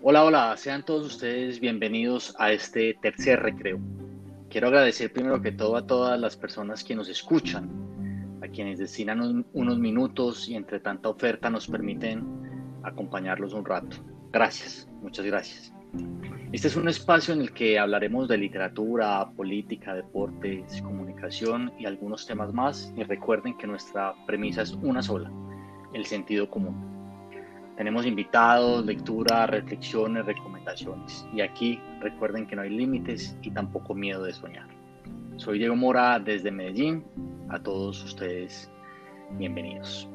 Hola, hola, sean todos ustedes bienvenidos a este tercer recreo. Quiero agradecer primero que todo a todas las personas que nos escuchan, a quienes destinan unos minutos y entre tanta oferta nos permiten acompañarlos un rato. Gracias, muchas gracias. Este es un espacio en el que hablaremos de literatura, política, deportes, comunicación y algunos temas más. Y recuerden que nuestra premisa es una sola, el sentido común. Tenemos invitados, lectura, reflexiones, recomendaciones. Y aquí recuerden que no hay límites y tampoco miedo de soñar. Soy Diego Mora desde Medellín. A todos ustedes, bienvenidos.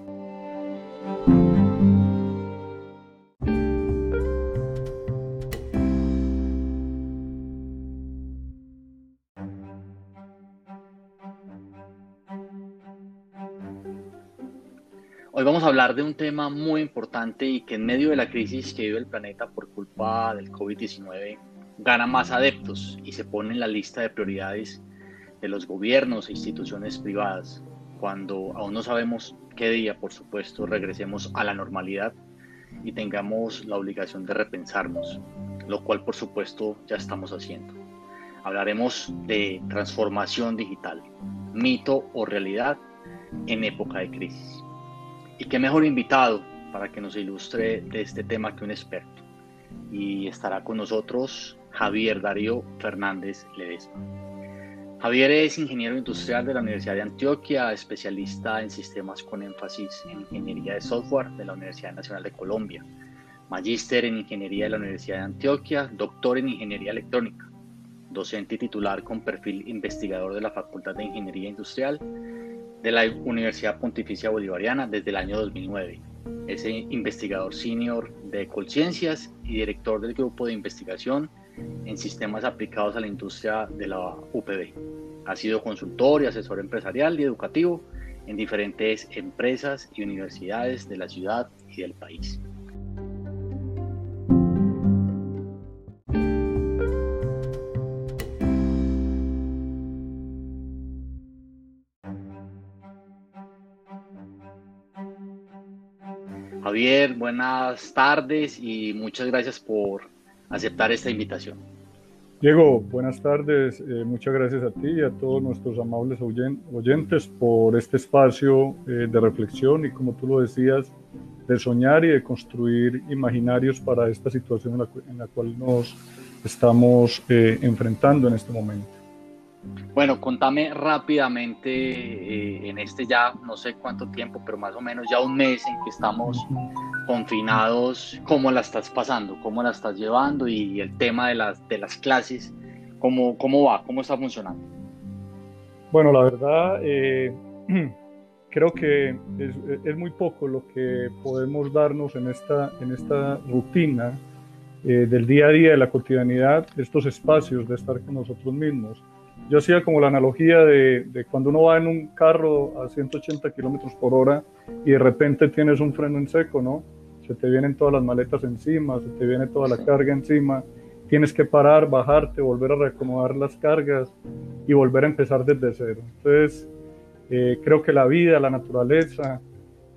Hoy vamos a hablar de un tema muy importante y que en medio de la crisis que vive el planeta por culpa del COVID-19 gana más adeptos y se pone en la lista de prioridades de los gobiernos e instituciones privadas, cuando aún no sabemos qué día, por supuesto, regresemos a la normalidad y tengamos la obligación de repensarnos, lo cual por supuesto ya estamos haciendo. Hablaremos de transformación digital, mito o realidad en época de crisis. Y qué mejor invitado para que nos ilustre de este tema que un experto. Y estará con nosotros Javier Darío Fernández Ledesma. Javier es ingeniero industrial de la Universidad de Antioquia, especialista en sistemas con énfasis en ingeniería de software de la Universidad Nacional de Colombia, magíster en ingeniería de la Universidad de Antioquia, doctor en ingeniería electrónica, docente y titular con perfil investigador de la Facultad de Ingeniería Industrial de la Universidad Pontificia Bolivariana desde el año 2009. Es investigador senior de Colciencias y director del grupo de investigación en sistemas aplicados a la industria de la UPB. Ha sido consultor y asesor empresarial y educativo en diferentes empresas y universidades de la ciudad y del país. Buenas tardes y muchas gracias por aceptar esta invitación. Diego, buenas tardes. Eh, muchas gracias a ti y a todos nuestros amables oyentes por este espacio eh, de reflexión y, como tú lo decías, de soñar y de construir imaginarios para esta situación en la, cual nos estamos eh, enfrentando en este momento. Bueno, contame rápidamente eh, en este ya no sé cuánto tiempo, pero más o menos ya un mes en que estamos confinados, cómo la estás pasando, cómo la estás llevando y el tema de las, de las clases, cómo, cómo va, cómo está funcionando. Bueno, la verdad, eh, creo que es, muy poco lo que podemos darnos en esta, en esta rutina eh, del día a día, de la cotidianidad, de estos espacios de estar con nosotros mismos yo hacía como la analogía de, cuando uno va en un carro a 180 kilómetros por hora y de repente tienes un freno en seco, ¿no? Se te vienen todas las maletas encima, se te viene toda la carga encima, tienes que parar, bajarte, volver a reacomodar las cargas y volver a empezar desde cero. Entonces, eh, creo que la vida, la naturaleza,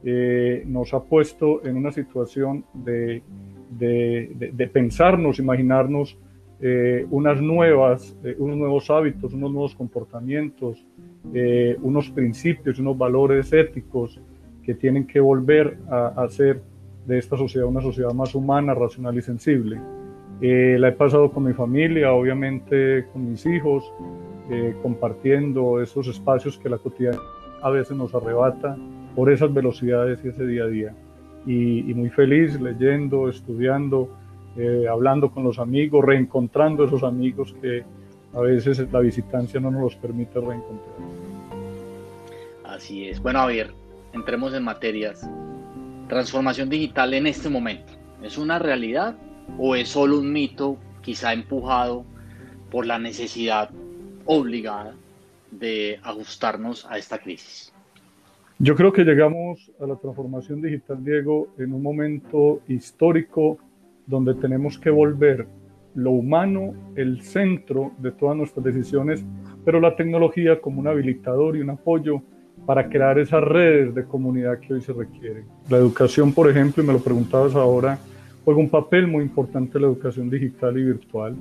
eh, nos ha puesto en una situación de, de, de pensarnos, imaginarnos eh, unas nuevas, eh, unos nuevos hábitos, unos nuevos comportamientos, eh, unos principios, unos valores éticos que tienen que volver a, hacer de esta sociedad una sociedad más humana, racional y sensible. la he pasado con mi familia, obviamente con mis hijos, compartiendo esos espacios que la cotidianidad a veces nos arrebata por esas velocidades y ese día a día. y muy feliz leyendo, estudiando, eh, hablando con los amigos, reencontrando esos amigos que a veces la visitancia no nos los permite reencontrar. Así es. Bueno, a ver, entremos en materias. Transformación digital en este momento, ¿es una realidad o es solo un mito quizá empujado por la necesidad obligada de ajustarnos a esta crisis? Yo creo que llegamos a la transformación digital, Diego, en un momento histórico donde tenemos que volver lo humano el centro de todas nuestras decisiones, pero la tecnología como un habilitador y un apoyo para crear esas redes de comunidad que hoy se requieren. La educación, por ejemplo, y me lo preguntabas ahora, juega un papel muy importante la educación digital y virtual.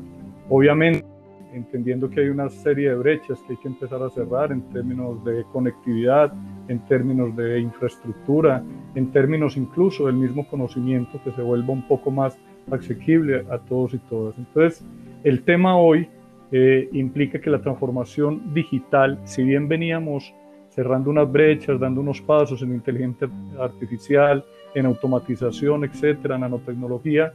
Obviamente, entendiendo que hay una serie de brechas que hay que empezar a cerrar en términos de conectividad, en términos de infraestructura, en términos incluso del mismo conocimiento que se vuelva un poco más asequible a todos y todas. Entonces, el tema hoy eh, implica que la transformación digital, si bien veníamos cerrando unas brechas, dando unos pasos en inteligencia artificial, en automatización, etcétera, nanotecnología,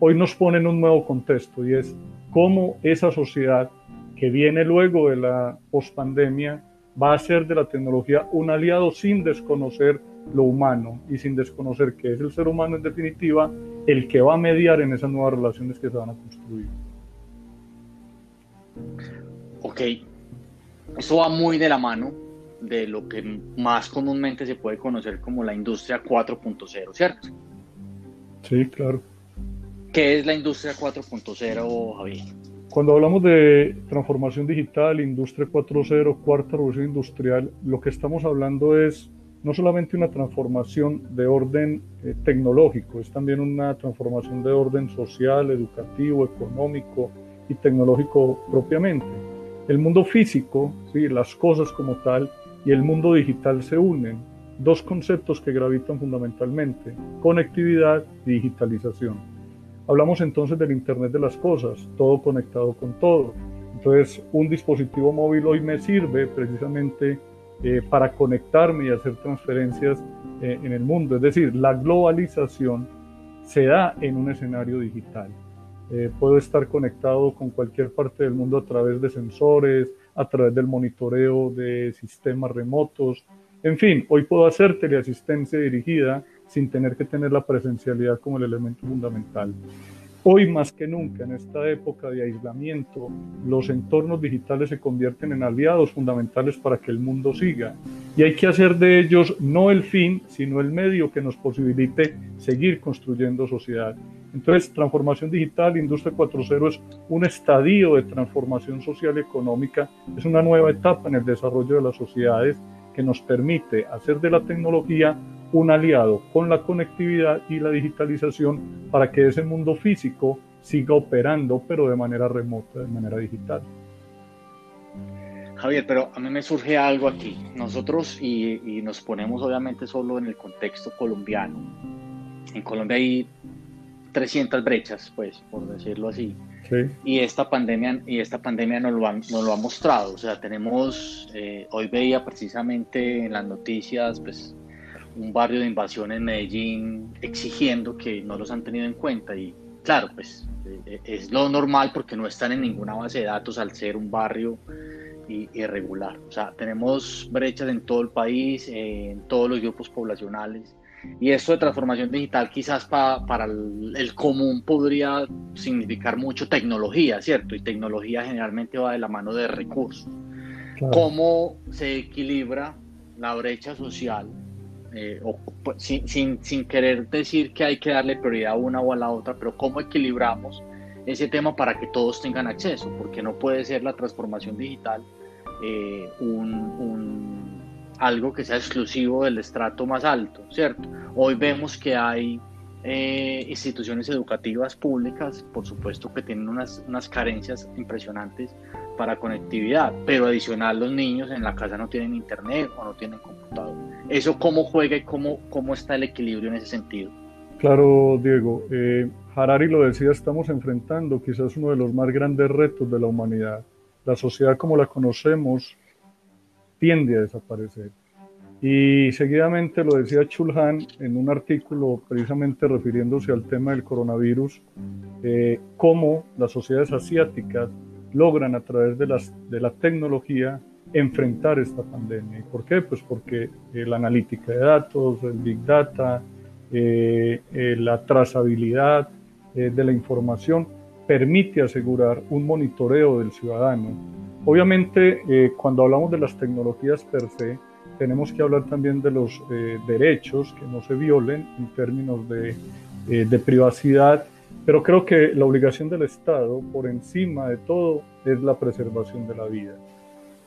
hoy nos pone en un nuevo contexto y es cómo esa sociedad que viene luego de la pospandemia va a hacer de la tecnología un aliado sin desconocer lo humano y sin desconocer que es el ser humano en definitiva el que va a mediar en esas nuevas relaciones que se van a construir. Ok, eso va muy de la mano de lo que más comúnmente se puede conocer como la industria 4.0, ¿cierto? Sí, claro. ¿Qué es la industria 4.0, Javier? Cuando hablamos de transformación digital, industria 4.0, cuarta revolución industrial, lo que estamos hablando es no solamente una transformación de orden eh, tecnológico, es también una transformación de orden social, educativo, económico y tecnológico propiamente. El mundo físico, ¿sí? las cosas como tal, y el mundo digital se unen, dos conceptos que gravitan fundamentalmente, conectividad digitalización. Hablamos entonces del Internet de las Cosas, todo conectado con todo. Entonces, un dispositivo móvil hoy me sirve precisamente eh, para conectarme y hacer transferencias eh, en el mundo. Es decir, la globalización se da en un escenario digital. Eh, puedo estar conectado con cualquier parte del mundo a través de sensores, a través del monitoreo de sistemas remotos. En fin, hoy puedo hacer teleasistencia dirigida sin tener que tener la presencialidad como el elemento fundamental. Hoy más que nunca, en esta época de aislamiento, los entornos digitales se convierten en aliados fundamentales para que el mundo siga. Y hay que hacer de ellos no el fin, sino el medio que nos posibilite seguir construyendo sociedad. Entonces, transformación digital, Industria 4.0 es un estadio de transformación social y económica, es una nueva etapa en el desarrollo de las sociedades que nos permite hacer de la tecnología un aliado con la conectividad y la digitalización para que ese mundo físico siga operando, pero de manera remota, de manera digital. Javier, pero a mí me surge algo aquí. Nosotros, y, nos ponemos obviamente solo en el contexto colombiano, en Colombia hay 300 brechas, pues, por decirlo así. Y esta pandemia, y esta pandemia nos lo, ha, lo ha mostrado. O sea, tenemos, eh, hoy veía precisamente en las noticias, pues, un barrio de invasión en Medellín exigiendo que no los han tenido en cuenta y claro, pues eh, es lo normal porque no están en ninguna base de datos al ser un barrio irregular. O sea, tenemos brechas en todo el país, en todos los grupos poblacionales. Y esto de transformación digital quizás para el, común podría significar mucho tecnología, ¿cierto? Y tecnología generalmente va de la mano de recursos. ¿Cómo se equilibra la brecha social eh, pues, sin, sin, querer decir que hay que darle prioridad a una o a la otra, pero cómo equilibramos ese tema para que todos tengan acceso, porque no puede ser la transformación digital eh, un, algo que sea exclusivo del estrato más alto, ¿cierto? Hoy vemos que hay eh, instituciones educativas públicas, por supuesto que tienen unas, unas carencias impresionantes para conectividad, pero adicional los niños en la casa no tienen internet o no tienen computador. ¿Eso cómo juega y cómo, cómo está el equilibrio en ese sentido? Claro, Diego. Eh, Harari lo decía, estamos enfrentando quizás uno de los más grandes retos de la humanidad. La sociedad como la conocemos tiende a desaparecer. Y seguidamente lo decía Chulhan en un artículo precisamente refiriéndose al tema del coronavirus, eh, cómo las sociedades asiáticas logran a través de, las, de la tecnología enfrentar esta pandemia. ¿Y por qué? Pues porque eh, la analítica de datos, el big data, eh, eh, la trazabilidad de la información permite asegurar un monitoreo del ciudadano. Obviamente, cuando hablamos de las tecnologías per se, tenemos que hablar también de los derechos que no se violen en términos de, de privacidad pero creo que la obligación del Estado, por encima de todo, es la preservación de la vida.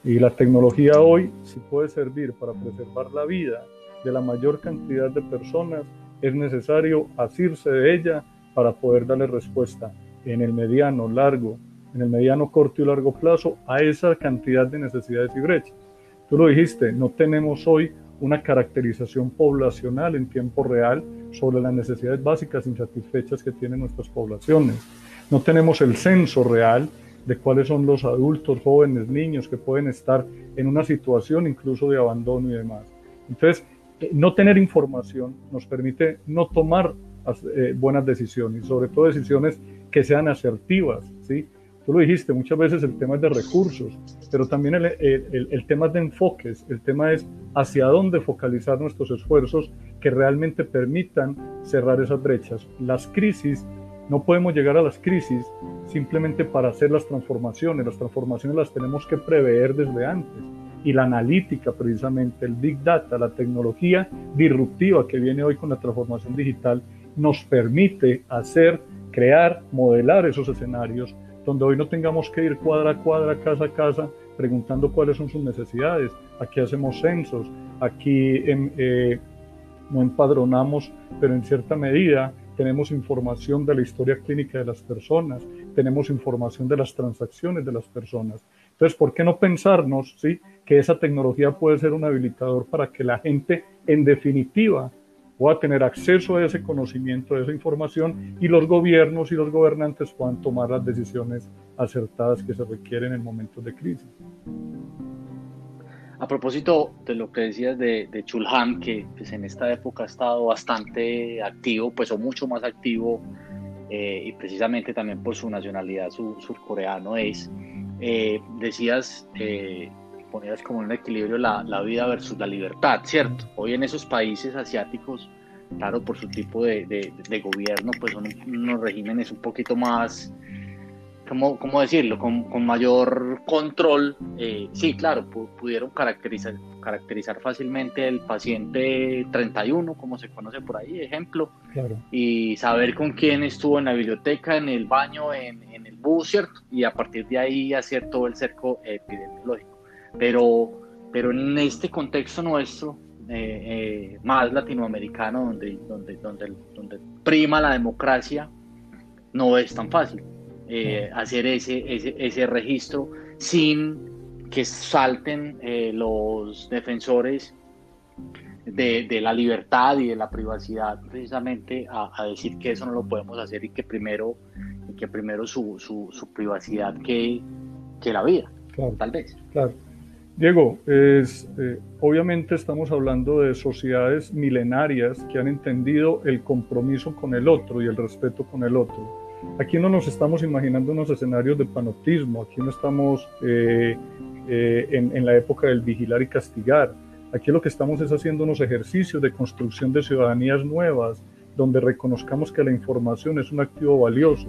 Y la tecnología hoy, si puede servir para preservar la vida de la mayor cantidad de personas, es necesario asirse de ella para poder darle respuesta en el mediano, largo, en el mediano, corto y largo plazo a esa cantidad de necesidades y brechas. Tú lo dijiste, no tenemos hoy una caracterización poblacional en tiempo real sobre las necesidades básicas insatisfechas que tienen nuestras poblaciones. No tenemos el censo real de cuáles son los adultos, jóvenes, niños que pueden estar en una situación incluso de abandono y demás. Entonces, eh, no tener información nos permite no tomar eh, buenas decisiones, sobre todo decisiones que sean asertivas, ¿sí? Tú lo dijiste, muchas veces el tema es de recursos, pero también el, el, el, tema es de enfoques, el tema es hacia dónde focalizar nuestros esfuerzos que realmente permitan cerrar esas brechas. Las crisis, no podemos llegar a las crisis simplemente para hacer las transformaciones, las transformaciones las tenemos que prever desde antes. Y la analítica, precisamente, el big data, la tecnología disruptiva que viene hoy con la transformación digital, nos permite hacer, crear, modelar esos escenarios donde hoy no tengamos que ir cuadra a cuadra, casa a casa, preguntando cuáles son sus necesidades. Aquí hacemos censos, aquí em, eh, no empadronamos, pero en cierta medida tenemos información de la historia clínica de las personas, tenemos información de las transacciones de las personas. Entonces, ¿por qué no pensarnos ¿sí? que esa tecnología puede ser un habilitador para que la gente, en definitiva, pueda tener acceso a ese conocimiento, a esa información y los gobiernos y los gobernantes puedan tomar las decisiones acertadas que se requieren en momentos de crisis. A propósito de lo que decías de, de Chulhan, que pues, en esta época ha estado bastante activo, pues o mucho más activo, eh, y precisamente también por su nacionalidad surcoreano es, eh, decías, eh, ponías como un equilibrio la, la, vida versus la libertad, ¿cierto? Hoy en esos países asiáticos, claro, por su tipo de, de, gobierno, pues son unos regímenes un poquito más, ¿cómo, cómo decirlo?, con, con, mayor control. Eh, sí, claro, pudieron caracterizar, caracterizar fácilmente el paciente 31, como se conoce por ahí, ejemplo, claro. y saber con quién estuvo en la biblioteca, en el baño, en, en el bus, ¿cierto? Y a partir de ahí hacer todo el cerco epidemiológico. Pero, pero en este contexto nuestro, eh, eh, más latinoamericano, donde, donde, donde, donde prima la democracia, no es tan fácil eh, hacer ese, ese, ese, registro sin que salten los defensores de, de, la libertad y de la privacidad precisamente a, a, decir que eso no lo podemos hacer y que primero, y que primero su, su, su privacidad que, que la vida, tal vez. Claro. Diego, es, eh, obviamente estamos hablando de sociedades milenarias que han entendido el compromiso con el otro y el respeto con el otro. Aquí no nos estamos imaginando unos escenarios de panotismo, aquí no estamos eh, eh, en, en, la época del vigilar y castigar. Aquí lo que estamos es haciendo unos ejercicios de construcción de ciudadanías nuevas, donde reconozcamos que la información es un activo valioso.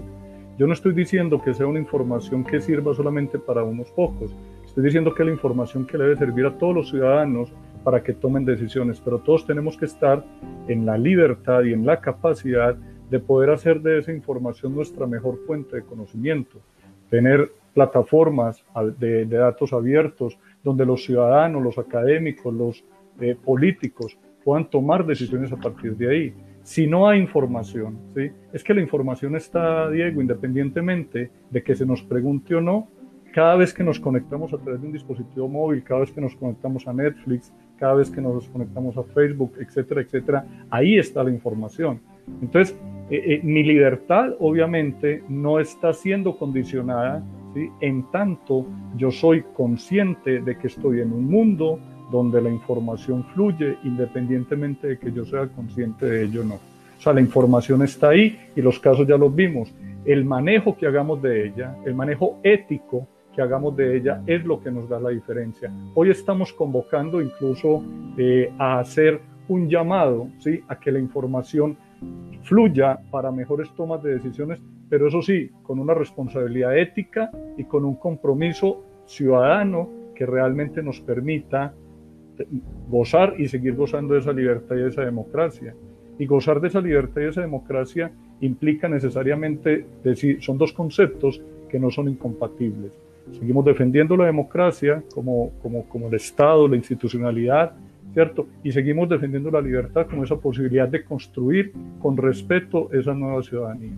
Yo no estoy diciendo que sea una información que sirva solamente para unos pocos, Estoy diciendo que la información que le debe servir a todos los ciudadanos para que tomen decisiones, pero todos tenemos que estar en la libertad y en la capacidad de poder hacer de esa información nuestra mejor fuente de conocimiento, tener plataformas de, datos abiertos donde los ciudadanos, los académicos, los eh, políticos puedan tomar decisiones a partir de ahí. Si no hay información, ¿sí? es que la información está, Diego, independientemente de que se nos pregunte o no, cada vez que nos conectamos a través de un dispositivo móvil, cada vez que nos conectamos a Netflix, cada vez que nos conectamos a Facebook, etcétera, etcétera, ahí está la información. Entonces, eh, eh, mi libertad obviamente no está siendo condicionada en tanto yo soy consciente de que estoy en un mundo donde la información fluye independientemente de que yo sea consciente de ello o no. O sea, la información está ahí y los casos ya los vimos. El manejo que hagamos de ella, el manejo ético, que hagamos de ella es lo que nos da la diferencia. Hoy estamos convocando incluso eh, a hacer un llamado ¿sí? a que la información fluya para mejores tomas de decisiones, pero eso sí, con una responsabilidad ética y con un compromiso ciudadano que realmente nos permita gozar y seguir gozando de esa libertad y de esa democracia. Y gozar de esa libertad y de esa democracia implica necesariamente decir, son dos conceptos que no son incompatibles. Seguimos defendiendo la democracia como, como, como el Estado, la institucionalidad, Y seguimos defendiendo la libertad como esa posibilidad de construir con respeto esa nueva ciudadanía.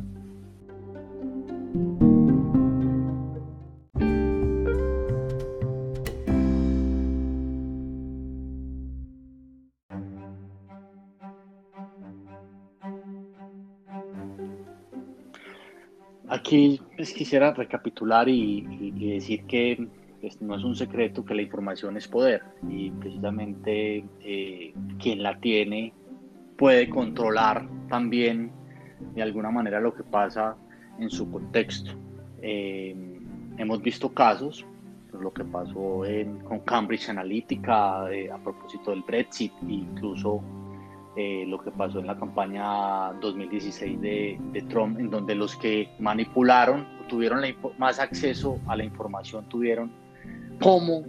Aquí pues, quisiera recapitular y, decir que pues, no es un secreto que la información es poder y precisamente eh, quien la tiene puede controlar también de alguna manera lo que pasa en su contexto. Eh, hemos visto casos, lo que pasó con Cambridge Analytica eh, a propósito del Brexit, incluso eh, lo que pasó en la campaña 2016 de, Trump, en donde los que manipularon, tuvieron más acceso a la información, tuvieron cómo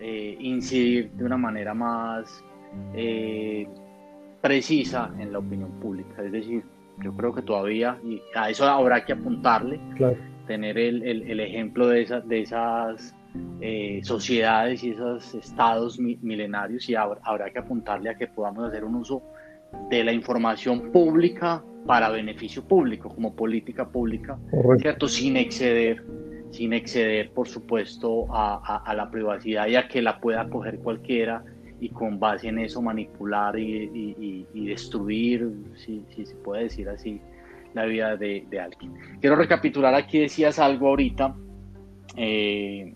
eh, incidir de una manera más eh, precisa en la opinión pública. Es decir, yo creo que todavía, y a eso habrá que apuntarle, tener el, el, ejemplo de, esas de esas eh, sociedades y esos estados milenarios y habrá, que apuntarle a que podamos hacer un uso de la información pública para beneficio público, como política pública, ¿cierto? Sin exceder, sin exceder, por supuesto, a, la privacidad y a que la pueda coger cualquiera y con base en eso manipular y, destruir, si, se puede decir así, la vida de, de alguien. Quiero recapitular aquí, decías algo ahorita eh,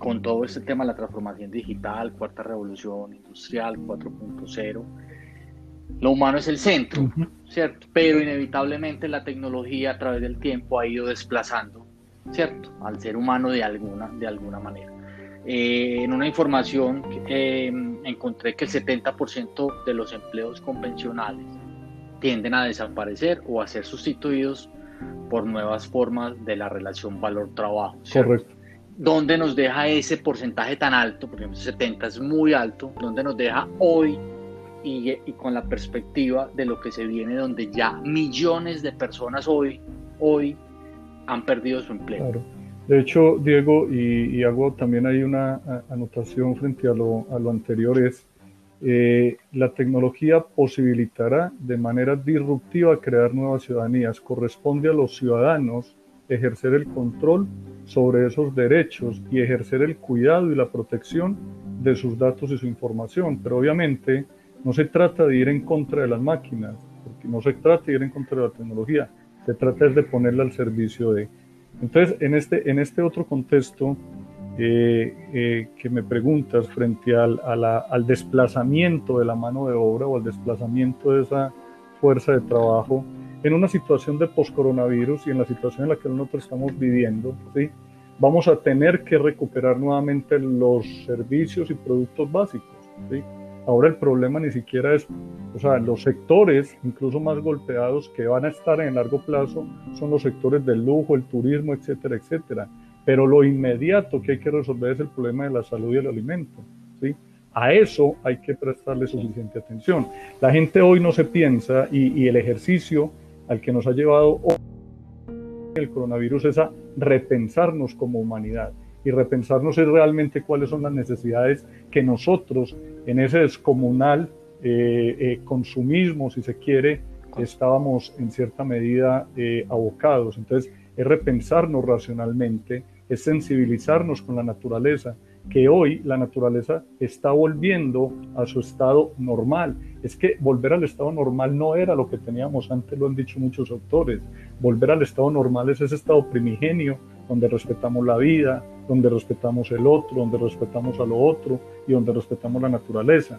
con todo este tema de la transformación digital, cuarta revolución industrial, 4.0, lo humano es el centro, ¿cierto? Pero inevitablemente la tecnología a través del tiempo ha ido desplazando, ¿cierto? Al ser humano de alguna, de alguna manera. Eh, en una información eh, encontré que el 70% de los empleos convencionales tienden a desaparecer o a ser sustituidos por nuevas formas de la relación valor-trabajo. Correcto. ¿Dónde nos deja ese porcentaje tan alto? Porque 70 es muy alto. ¿Dónde nos deja hoy y, con la perspectiva de lo que se viene, donde ya millones de personas hoy, hoy han perdido su empleo? Claro. De hecho, Diego, y, hago también hay una anotación frente a lo, a lo anterior, es eh, la tecnología posibilitará de manera disruptiva crear nuevas ciudadanías. Corresponde a los ciudadanos ejercer el control sobre esos derechos y ejercer el cuidado y la protección de sus datos y su información. Pero obviamente no se trata de ir en contra de las máquinas, porque no se trata de ir en contra de la tecnología, se trata de ponerla al servicio de... Entonces, en este, en este otro contexto, eh, eh, que me preguntas frente al, al, desplazamiento de la mano de obra o al desplazamiento de esa fuerza de trabajo en una situación de post-coronavirus y en la situación en la que nosotros estamos viviendo, ¿sí? vamos a tener que recuperar nuevamente los servicios y productos básicos. Ahora el problema ni siquiera es, o sea, los sectores incluso más golpeados que van a estar en largo plazo son los sectores del lujo, el turismo, etcétera, etcétera pero lo inmediato que hay que resolver es el problema de la salud y el alimento. ¿sí? A eso hay que prestarle suficiente atención. La gente hoy no se piensa y, el ejercicio al que nos ha llevado el coronavirus es a repensarnos como humanidad. Y repensarnos es realmente cuáles son las necesidades que nosotros en ese descomunal eh, eh, consumismo, si se quiere, estábamos en cierta medida eh, abocados. Entonces, es repensarnos racionalmente, es sensibilizarnos con la naturaleza, que hoy la naturaleza está volviendo a su estado normal. Es que volver al estado normal no era lo que teníamos antes, lo han dicho muchos autores. Volver al estado normal es ese estado primigenio donde respetamos la vida, donde respetamos el otro, donde respetamos a lo otro y donde respetamos la naturaleza.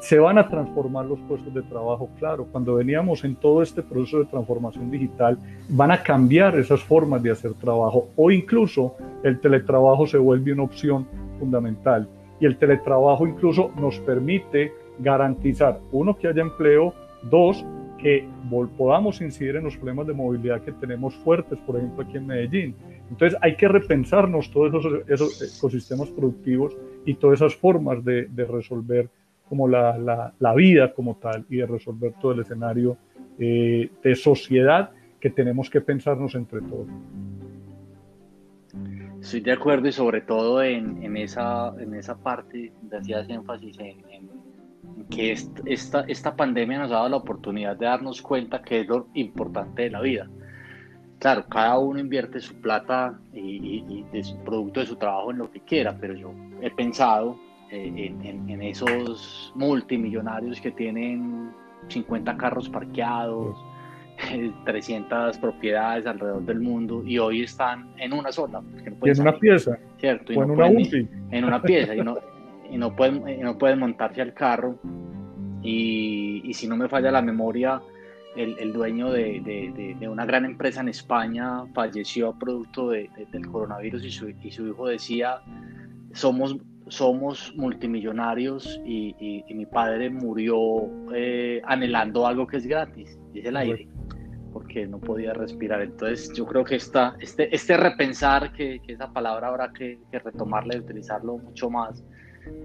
Se van a transformar los puestos de trabajo, claro. Cuando veníamos en todo este proceso de transformación digital, van a cambiar esas formas de hacer trabajo o incluso el teletrabajo se vuelve una opción fundamental. Y el teletrabajo incluso nos permite garantizar, uno, que haya empleo, dos, que podamos incidir en los problemas de movilidad que tenemos fuertes, por ejemplo, aquí en Medellín. Entonces hay que repensarnos todos esos, ecosistemas productivos y todas esas formas de, de resolver como la, la, vida como tal y de resolver todo el escenario eh, de sociedad que tenemos que pensarnos entre todos. Estoy de acuerdo y sobre todo en, en esa, en esa parte donde hacías énfasis en, que esta, esta pandemia nos ha dado la oportunidad de darnos cuenta que es lo importante de la vida. Claro, cada uno invierte su plata y, de su producto de su trabajo en lo que quiera, pero yo he pensado eh, en, en, esos multimillonarios que tienen 50 carros parqueados, 300 propiedades alrededor del mundo y hoy están en una sola. y en una pieza. ¿cierto? en una En una pieza y no, y no, pueden, no pueden montarse al carro. Y, y, si no me falla la memoria, el, el dueño de, de, de, una gran empresa en España falleció producto del coronavirus y su, y su hijo decía, somos somos multimillonarios y, y, mi padre murió eh, anhelando algo que es gratis, es el aire porque no podía respirar. Entonces yo creo que esta, este, este repensar, que, que esa palabra habrá que, que, retomarla y utilizarlo mucho más,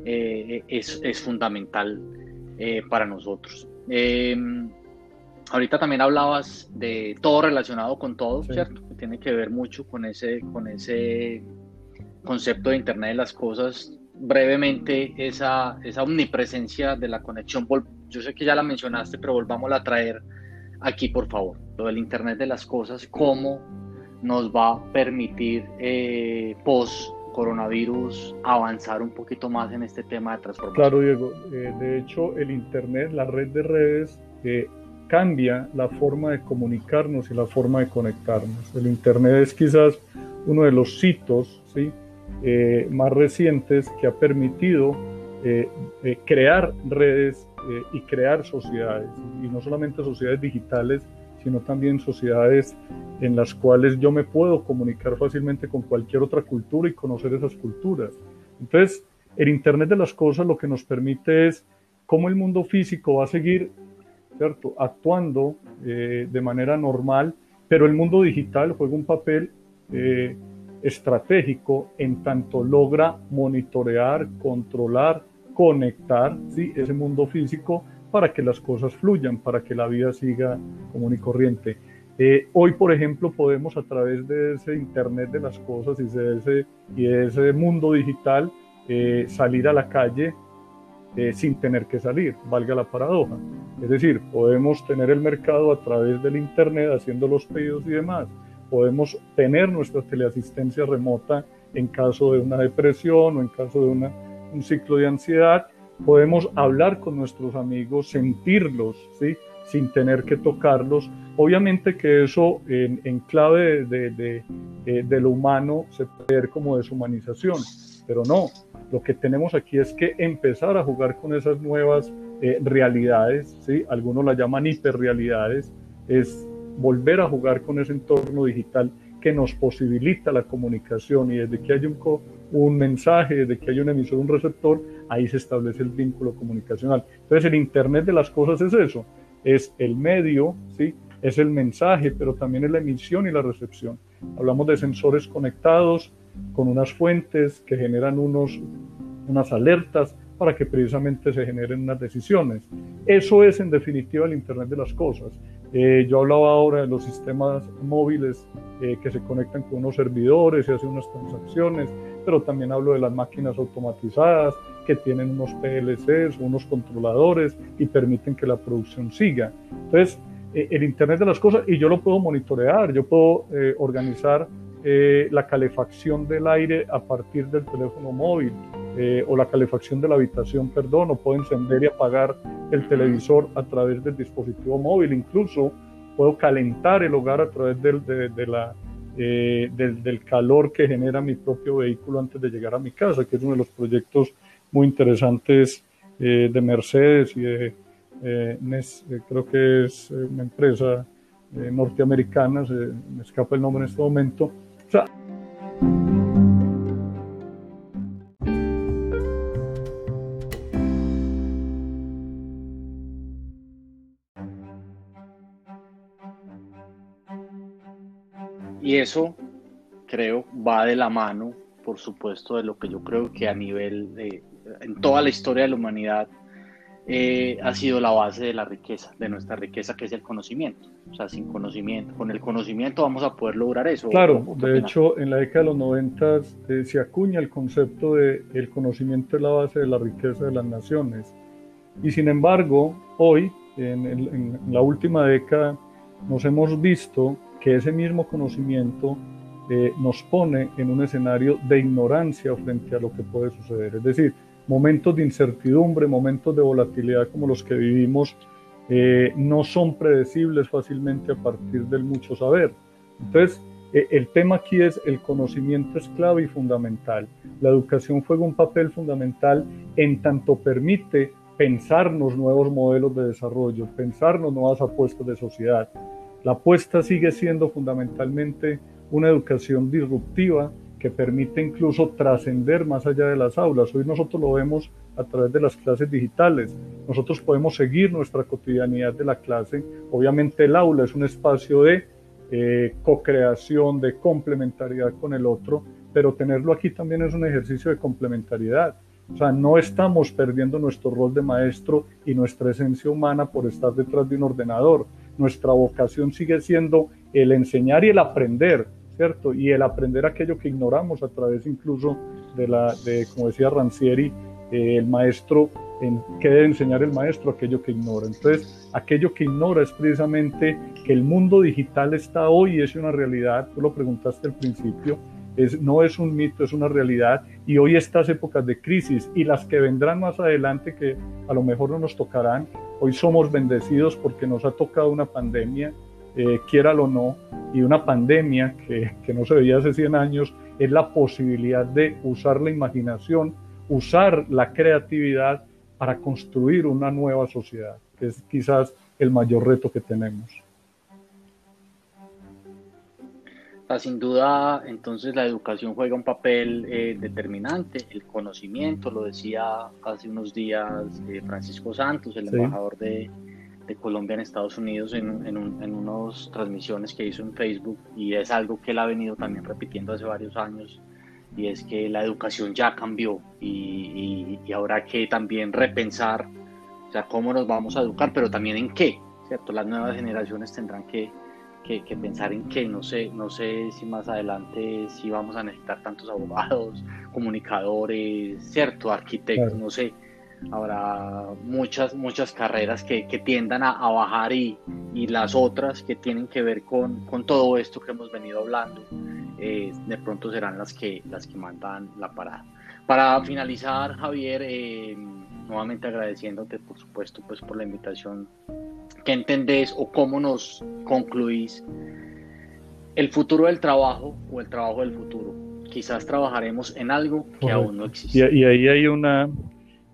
eh, es, es, fundamental eh, para nosotros. Em, ahorita también hablabas de todo relacionado con todo, ¿cierto? Que tiene que ver mucho con ese, con ese concepto de Internet de las Cosas. Brevemente, esa, esa omnipresencia de la conexión, yo sé que ya la mencionaste, pero volvamos a traer aquí, por favor, lo del Internet de las Cosas, cómo nos va a permitir eh, post coronavirus avanzar un poquito más en este tema de transformación. Claro, Diego. Eh, de hecho, el Internet, la red de redes, eh, cambia la forma de comunicarnos y la forma de conectarnos. El Internet es quizás uno de los sitios ¿sí? más recientes que ha permitido crear redes eh, y crear sociedades, y no solamente sociedades digitales, sino también sociedades en las cuales yo me puedo comunicar fácilmente con cualquier otra cultura y conocer esas culturas. Entonces, el Internet de las Cosas lo que nos permite es cómo el mundo físico va a seguir ¿cierto? actuando eh, de manera normal, pero el mundo digital juega un papel eh, estratégico en tanto logra monitorear, controlar, conectar ¿sí? ese mundo físico para que las cosas fluyan, para que la vida siga común y corriente. Eh, hoy, por ejemplo, podemos a través de ese Internet de las cosas y de ese, y de ese mundo digital eh, salir a la calle eh, sin tener que salir, valga la paradoja. Es decir, podemos tener el mercado a través del Internet haciendo los pedidos y demás. Podemos tener nuestra teleasistencia remota en caso de una depresión o en caso de una un ciclo de ansiedad, podemos hablar con nuestros amigos, sentirlos, ¿sí? sin tener que tocarlos. Obviamente que eso en, clave de, de, lo humano se puede ver como deshumanización, pero no, lo que tenemos aquí es que empezar a jugar con esas nuevas eh, realidades, ¿sí? algunos la llaman hiperrealidades, es volver a jugar con ese entorno digital que nos posibilita la comunicación y desde que hay un, un mensaje, desde que hay un emisor, un receptor, ahí se establece el vínculo comunicacional. Entonces el Internet de las cosas es eso, es el medio, ¿sí? es el mensaje, pero también es la emisión y la recepción. Hablamos de sensores conectados con unas fuentes que generan unos, unas alertas para que precisamente se generen unas decisiones. Eso es en definitiva el Internet de las cosas. Eh, yo hablaba ahora de los sistemas móviles eh, que se conectan con unos servidores y hacen unas transacciones, pero también hablo de las máquinas automatizadas que tienen unos PLCs, unos controladores y permiten que la producción siga. Entonces, eh, el Internet de las Cosas, y yo lo puedo monitorear, yo puedo organizar la calefacción del aire a partir del teléfono móvil. O la calefacción de la habitación, perdón, o puedo encender y apagar el televisor a través del dispositivo móvil, incluso puedo calentar el hogar a través del, de, la, eh, del, calor que genera mi propio vehículo antes de llegar a mi casa, que es uno de los proyectos muy interesantes eh, de Mercedes y de eh, creo que es una empresa norteamericana, se me escapa el nombre en este momento. O sea, Y eso, creo, va de la mano, por supuesto, de lo que yo creo que a nivel de, en toda la historia de la humanidad, eh, ha sido la base de la riqueza, de nuestra riqueza, que es el conocimiento. O sea, sin conocimiento, con el conocimiento vamos a poder lograr eso. Claro, de hecho, en la década de los 90 eh, se acuña el concepto de el conocimiento es la base de la riqueza de las naciones. Y sin embargo, hoy, en, la última década, nos hemos visto que ese mismo conocimiento eh, nos pone en un escenario de ignorancia frente a lo que puede suceder. Es decir, momentos de incertidumbre, momentos de volatilidad como los que vivimos, eh, no son predecibles fácilmente a partir del mucho saber. Entonces, eh, el tema aquí es el conocimiento es clave y fundamental. La educación juega un papel fundamental en tanto permite pensarnos nuevos modelos de desarrollo, pensarnos nuevas apuestas de sociedad. La apuesta sigue siendo fundamentalmente una educación disruptiva que permite incluso trascender más allá de las aulas. Hoy nosotros lo vemos a través de las clases digitales. Nosotros podemos seguir nuestra cotidianidad de la clase. Obviamente el aula es un espacio de eh, co-creación, de complementariedad con el otro, pero tenerlo aquí también es un ejercicio de complementariedad. O sea, no estamos perdiendo nuestro rol de maestro y nuestra esencia humana por estar detrás de un ordenador. Nuestra vocación sigue siendo el enseñar y el aprender, ¿cierto? Y el aprender aquello que ignoramos a través incluso de la, de, como decía Rancieri, eh, el maestro, en qué debe enseñar el maestro aquello que ignora. Entonces, aquello que ignora es precisamente que el mundo digital está hoy es una realidad, tú lo preguntaste al principio, no es un mito, es una realidad. Y hoy estas épocas de crisis y las que vendrán más adelante, que a lo mejor no nos tocarán, hoy somos bendecidos porque nos ha tocado una pandemia, eh, quiéralo o no, y una pandemia que, que no se veía hace 100 años, es la posibilidad de usar la imaginación, usar la creatividad para construir una nueva sociedad, que es quizás el mayor reto que tenemos. Sin duda, entonces la educación juega un papel eh, determinante, el conocimiento, lo decía hace unos días eh, Francisco Santos, el embajador de, Colombia en Estados Unidos, en, en, unas transmisiones que hizo en Facebook, y es algo que él ha venido también repitiendo hace varios años, y es que la educación ya cambió y, y, ahora que también repensar, o sea, cómo nos vamos a educar, pero también en qué, ¿cierto? Las nuevas generaciones tendrán que que, pensar en que no sé, no sé si más adelante si vamos a necesitar tantos abogados, comunicadores, cierto, arquitectos, no sé. Habrá muchas, muchas carreras que, que tiendan a, bajar y, y, las otras que tienen que ver con, con todo esto que hemos venido hablando, eh, de pronto serán las que, las que mandan la parada. Para finalizar, Javier, eh, nuevamente agradeciéndote, por supuesto, pues por la invitación ¿Qué entendés o cómo nos concluís el futuro del trabajo o el trabajo del futuro? Quizás trabajaremos en algo que aún no existe. Y, ahí hay una,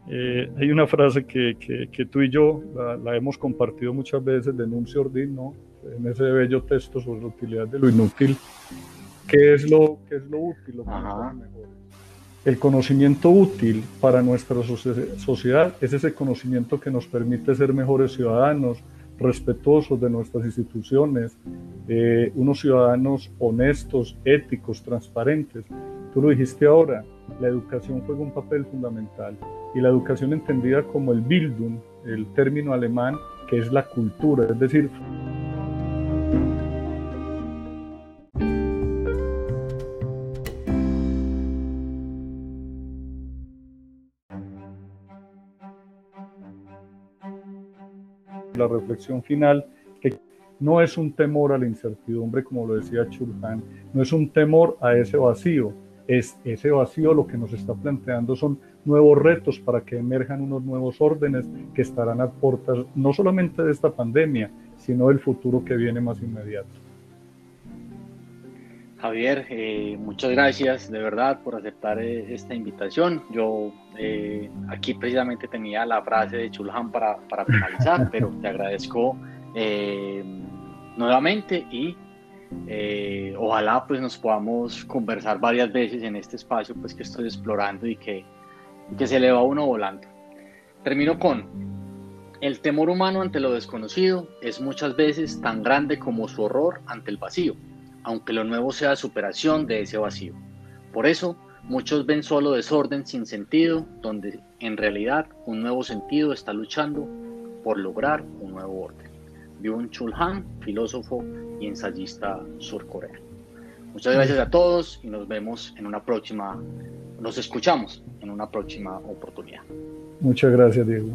eh, hay una frase que, que, tú y yo la, hemos compartido muchas veces de Nuncio Ordín, ¿no? en ese bello texto sobre la utilidad de lo inútil. ¿Qué es lo, qué es lo útil? Lo el conocimiento útil para nuestra sociedad es ese conocimiento que nos permite ser mejores ciudadanos, respetuosos de nuestras instituciones, eh, unos ciudadanos honestos, éticos, transparentes. Tú lo dijiste ahora, la educación juega un papel fundamental y la educación entendida como el Bildung, el término alemán que es la cultura, es decir, la reflexión final, que no es un temor a la incertidumbre, como lo decía Chulhan, no es un temor a ese vacío, es ese vacío lo que nos está planteando son nuevos retos para que emerjan unos nuevos órdenes que estarán a puertas no solamente de esta pandemia, sino del futuro que viene más inmediato. Javier, eh, muchas gracias de verdad por aceptar eh, esta invitación. Yo eh, aquí precisamente tenía la frase de Chulhan para, para finalizar, pero te agradezco nuevamente y ojalá pues nos podamos conversar varias veces en este espacio pues que estoy explorando y que, que se le va uno volando. Termino con, el temor humano ante lo desconocido es muchas veces tan grande como su horror ante el vacío aunque lo nuevo sea superación de ese vacío. Por eso, muchos ven solo desorden sin sentido, donde en realidad un nuevo sentido está luchando por lograr un nuevo orden. Byung-Chul Han, filósofo y ensayista surcoreano. Muchas gracias a todos y nos vemos en una próxima, nos escuchamos en una próxima oportunidad. Muchas gracias, Diego.